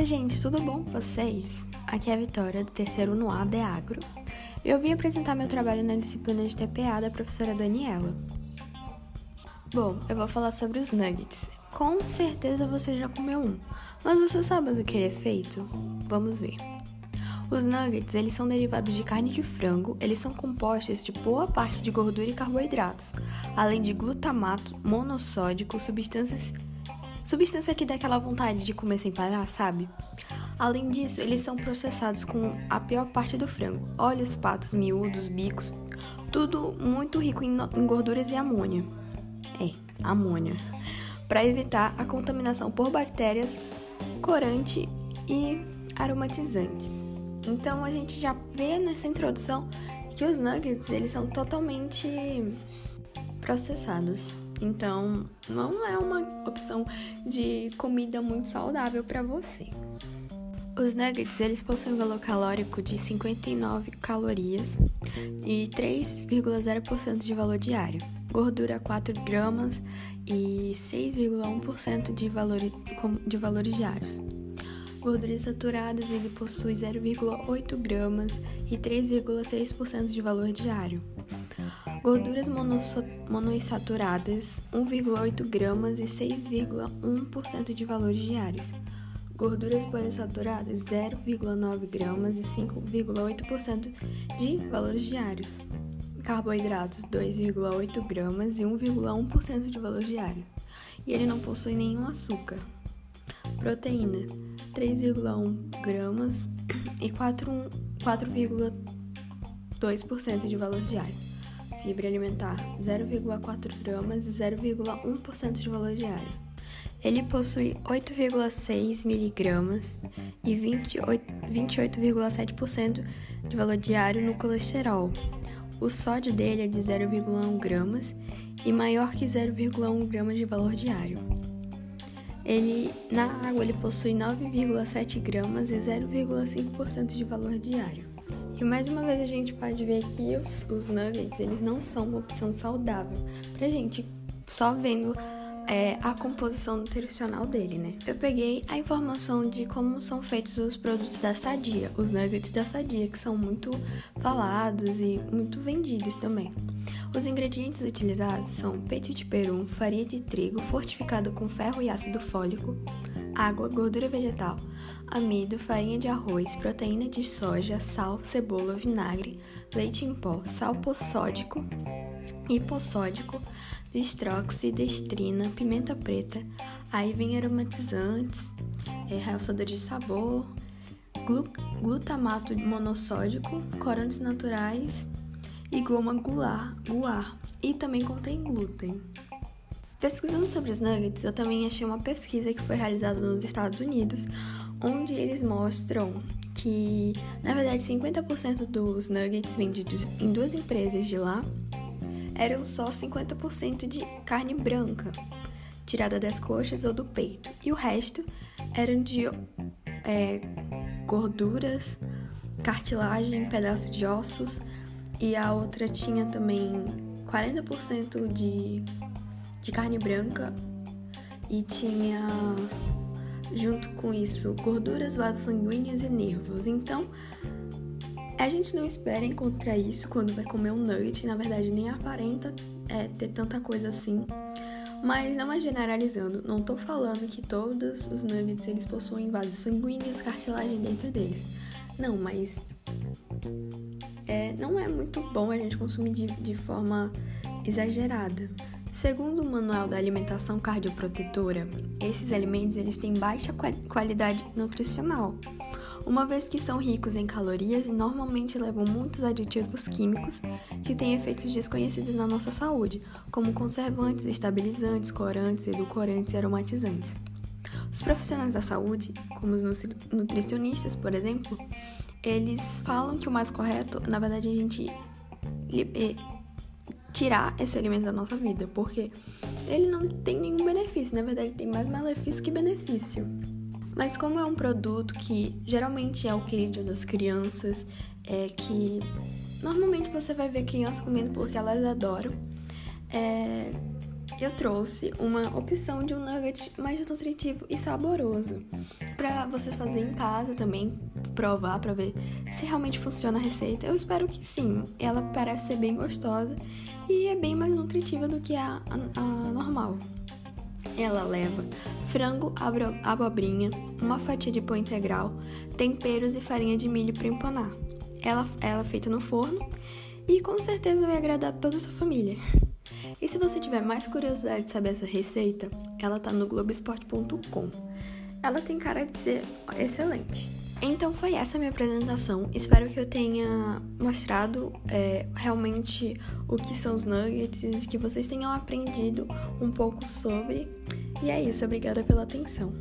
Fala, gente, tudo bom com vocês? Aqui é a Vitória, do terceiro no A de Agro. Eu vim apresentar meu trabalho na disciplina de TPA da professora Daniela. Bom, eu vou falar sobre os nuggets. Com certeza você já comeu um, mas você sabe do que ele é feito? Vamos ver. Os nuggets, eles são derivados de carne de frango, eles são compostos de boa parte de gordura e carboidratos, além de glutamato monossódico, substâncias Substância que dá aquela vontade de comer sem parar, sabe? Além disso, eles são processados com a pior parte do frango: olhos, patos, miúdos, bicos, tudo muito rico em, em gorduras e amônia. É, amônia. Para evitar a contaminação por bactérias, corante e aromatizantes. Então a gente já vê nessa introdução que os nuggets eles são totalmente processados. Então, não é uma opção de comida muito saudável para você. Os nuggets, eles possuem um valor calórico de 59 calorias e 3,0% de valor diário, gordura 4 gramas e 6,1% de, valor, de valores diários. Gorduras saturadas, ele possui 0,8 gramas e 3,6% de valor diário. Gorduras monoinsaturadas, 1,8 gramas e 6,1% de valores diários. Gorduras poliinsaturadas, 0,9 gramas e 5,8% de valores diários. Carboidratos, 2,8 gramas e 1,1% de valor diário. E ele não possui nenhum açúcar. Proteína, 3,1 gramas e 4,2% de valor diário fibra alimentar 0,4 gramas e 0,1% de valor diário. Ele possui 8,6 miligramas e 28,7% de valor diário no colesterol. O sódio dele é de 0,1 gramas e maior que 0,1 gramas de valor diário. Ele na água ele possui 9,7 gramas e 0,5% de valor diário. E mais uma vez a gente pode ver que os, os nuggets, eles não são uma opção saudável pra gente só vendo é, a composição nutricional dele, né? Eu peguei a informação de como são feitos os produtos da Sadia, os nuggets da Sadia, que são muito falados e muito vendidos também. Os ingredientes utilizados são peito de peru, farinha de trigo fortificado com ferro e ácido fólico, água, gordura vegetal, amido, farinha de arroz, proteína de soja, sal, cebola, vinagre, leite em pó, sal possódico, hipossódico, destroxidestrina, pimenta preta, aí vem aromatizantes, é, realçador de sabor, glu glutamato monossódico, corantes naturais e goma guar, guar e também contém glúten. Pesquisando sobre os nuggets, eu também achei uma pesquisa que foi realizada nos Estados Unidos, onde eles mostram que, na verdade, 50% dos nuggets vendidos em duas empresas de lá eram só 50% de carne branca, tirada das coxas ou do peito, e o resto eram de é, gorduras, cartilagem, pedaços de ossos, e a outra tinha também 40% de de carne branca e tinha junto com isso gorduras, vasos sanguíneos e nervos. Então, a gente não espera encontrar isso quando vai comer um nugget, na verdade nem aparenta é, ter tanta coisa assim. Mas não é generalizando, não tô falando que todos os nuggets eles possuem vasos sanguíneos, cartilagem dentro deles. Não, mas é, não é muito bom a gente consumir de, de forma exagerada. Segundo o Manual da Alimentação Cardioprotetora, esses alimentos eles têm baixa qualidade nutricional, uma vez que são ricos em calorias e normalmente levam muitos aditivos químicos que têm efeitos desconhecidos na nossa saúde, como conservantes, estabilizantes, corantes, edulcorantes e aromatizantes. Os profissionais da saúde, como os nutricionistas, por exemplo, eles falam que o mais correto, na verdade, a gente tirar esse alimento da nossa vida, porque ele não tem nenhum benefício, na verdade tem mais malefício que benefício. Mas como é um produto que geralmente é o querido das crianças, é que normalmente você vai ver crianças comendo porque elas adoram, é, eu trouxe uma opção de um nugget mais nutritivo e saboroso para você fazer em casa também, provar para ver se realmente funciona a receita. Eu espero que sim. Ela parece ser bem gostosa e é bem mais nutritiva do que a, a, a normal. Ela leva frango, abobrinha, uma fatia de pão integral, temperos e farinha de milho para empanar. Ela, ela é feita no forno e com certeza vai agradar toda a sua família. E se você tiver mais curiosidade de saber essa receita, ela tá no globesport.com. Ela tem cara de ser excelente. Então foi essa minha apresentação. Espero que eu tenha mostrado é, realmente o que são os nuggets e que vocês tenham aprendido um pouco sobre. E é isso, obrigada pela atenção.